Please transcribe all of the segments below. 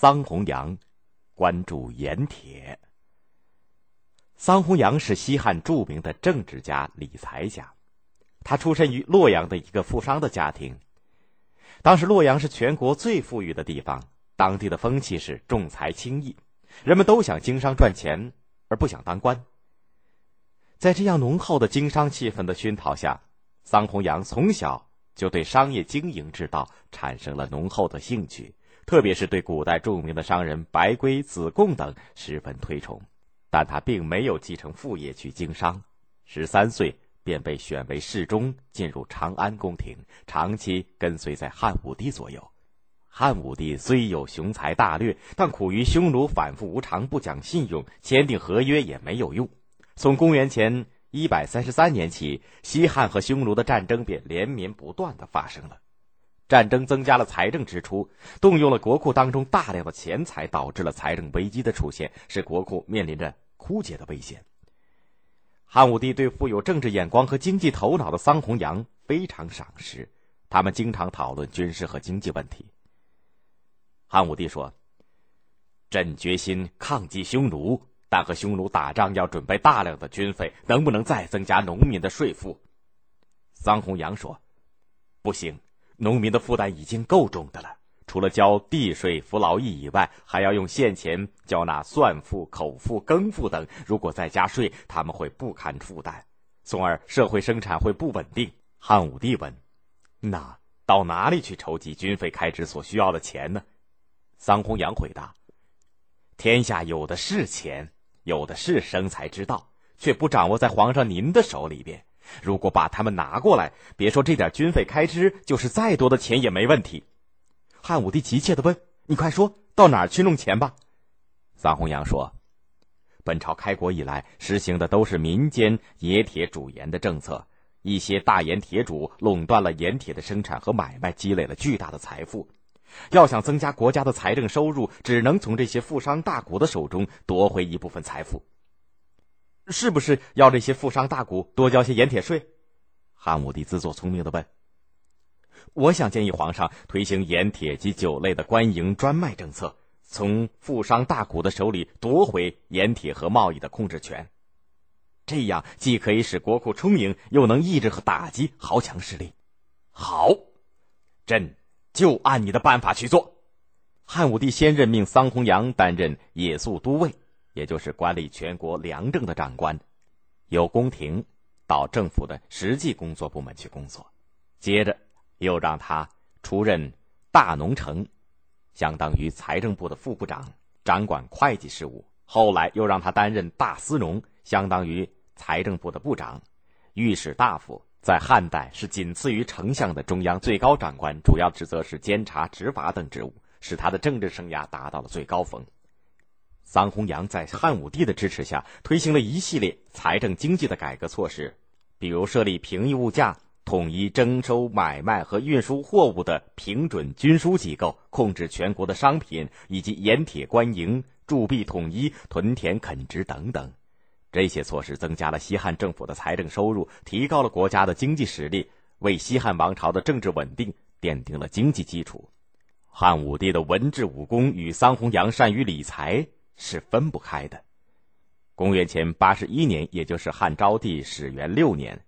桑弘羊关注盐铁。桑弘羊是西汉著名的政治家、理财家，他出身于洛阳的一个富商的家庭。当时洛阳是全国最富裕的地方，当地的风气是重财轻义，人们都想经商赚钱，而不想当官。在这样浓厚的经商气氛的熏陶下，桑弘羊从小就对商业经营之道产生了浓厚的兴趣，特别是对古代著名的商人白圭、子贡等十分推崇。但他并没有继承父业去经商，十三岁便被选为侍中，进入长安宫廷，长期跟随在汉武帝左右。汉武帝虽有雄才大略，但苦于匈奴反复无常、不讲信用，签订合约也没有用。从公元前一百三十三年起，西汉和匈奴的战争便连绵不断的发生了。战争增加了财政支出，动用了国库当中大量的钱财，导致了财政危机的出现，使国库面临着枯竭的危险。汉武帝对富有政治眼光和经济头脑的桑弘羊非常赏识，他们经常讨论军事和经济问题。汉武帝说：“朕决心抗击匈奴，但和匈奴打仗要准备大量的军费，能不能再增加农民的税赋？”桑弘羊说：“不行。”农民的负担已经够重的了，除了交地税、服劳役以外，还要用现钱交纳算赋、口赋、耕赋等。如果再加税，他们会不堪负担，从而社会生产会不稳定。汉武帝问：“那到哪里去筹集军费开支所需要的钱呢？”桑弘羊回答：“天下有的是钱，有的是生财之道，却不掌握在皇上您的手里边。”如果把他们拿过来，别说这点军费开支，就是再多的钱也没问题。汉武帝急切的问：“你快说到哪儿去弄钱吧？”桑弘羊说：“本朝开国以来，实行的都是民间冶铁主盐的政策。一些大盐铁主垄断了盐铁的生产和买卖，积累了巨大的财富。要想增加国家的财政收入，只能从这些富商大贾的手中夺回一部分财富。”是不是要这些富商大贾多交些盐铁税？汉武帝自作聪明的问。我想建议皇上推行盐铁及酒类的官营专卖政策，从富商大贾的手里夺回盐铁和贸易的控制权。这样既可以使国库充盈，又能抑制和打击豪强势力。好，朕就按你的办法去做。汉武帝先任命桑弘羊担任冶粟都尉。也就是管理全国粮政的长官，由宫廷到政府的实际工作部门去工作，接着又让他出任大农丞，相当于财政部的副部长，掌管会计事务。后来又让他担任大司农，相当于财政部的部长。御史大夫在汉代是仅次于丞相的中央最高长官，主要职责是监察、执法等职务，使他的政治生涯达到了最高峰。桑弘羊在汉武帝的支持下，推行了一系列财政经济的改革措施，比如设立平抑物价、统一征收、买卖和运输货物的平准均输机构，控制全国的商品，以及盐铁官营铸币统一、屯田垦殖等等。这些措施增加了西汉政府的财政收入，提高了国家的经济实力，为西汉王朝的政治稳定奠定了经济基础。汉武帝的文治武功与桑弘羊善于理财。是分不开的。公元前八十一年，也就是汉昭帝始元六年，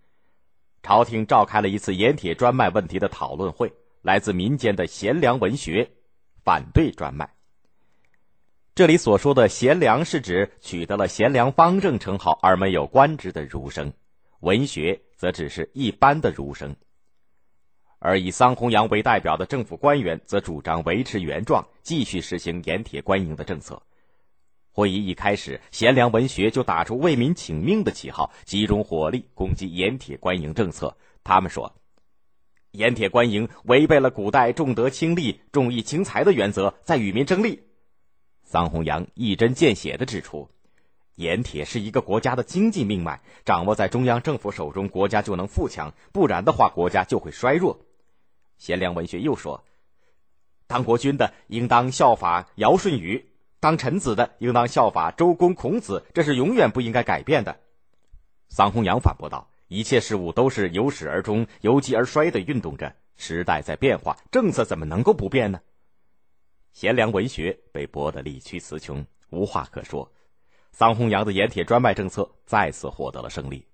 朝廷召开了一次盐铁专卖问题的讨论会。来自民间的贤良文学反对专卖。这里所说的贤良，是指取得了贤良方正称号而没有官职的儒生；文学则只是一般的儒生。而以桑弘羊为代表的政府官员，则主张维持原状，继续实行盐铁官营的政策。会议一开始，贤良文学就打出为民请命的旗号，集中火力攻击盐铁官营政策。他们说，盐铁官营违背了古代重德轻利、重义轻财的原则，在与民争利。桑弘羊一针见血地指出，盐铁是一个国家的经济命脉，掌握在中央政府手中，国家就能富强；不然的话，国家就会衰弱。贤良文学又说，当国君的应当效法尧舜禹。当臣子的应当效法周公、孔子，这是永远不应该改变的。桑弘羊反驳道：“一切事物都是由始而终、由积而衰的运动着，时代在变化，政策怎么能够不变呢？”贤良文学被驳得理屈词穷，无话可说。桑弘羊的盐铁专卖政策再次获得了胜利。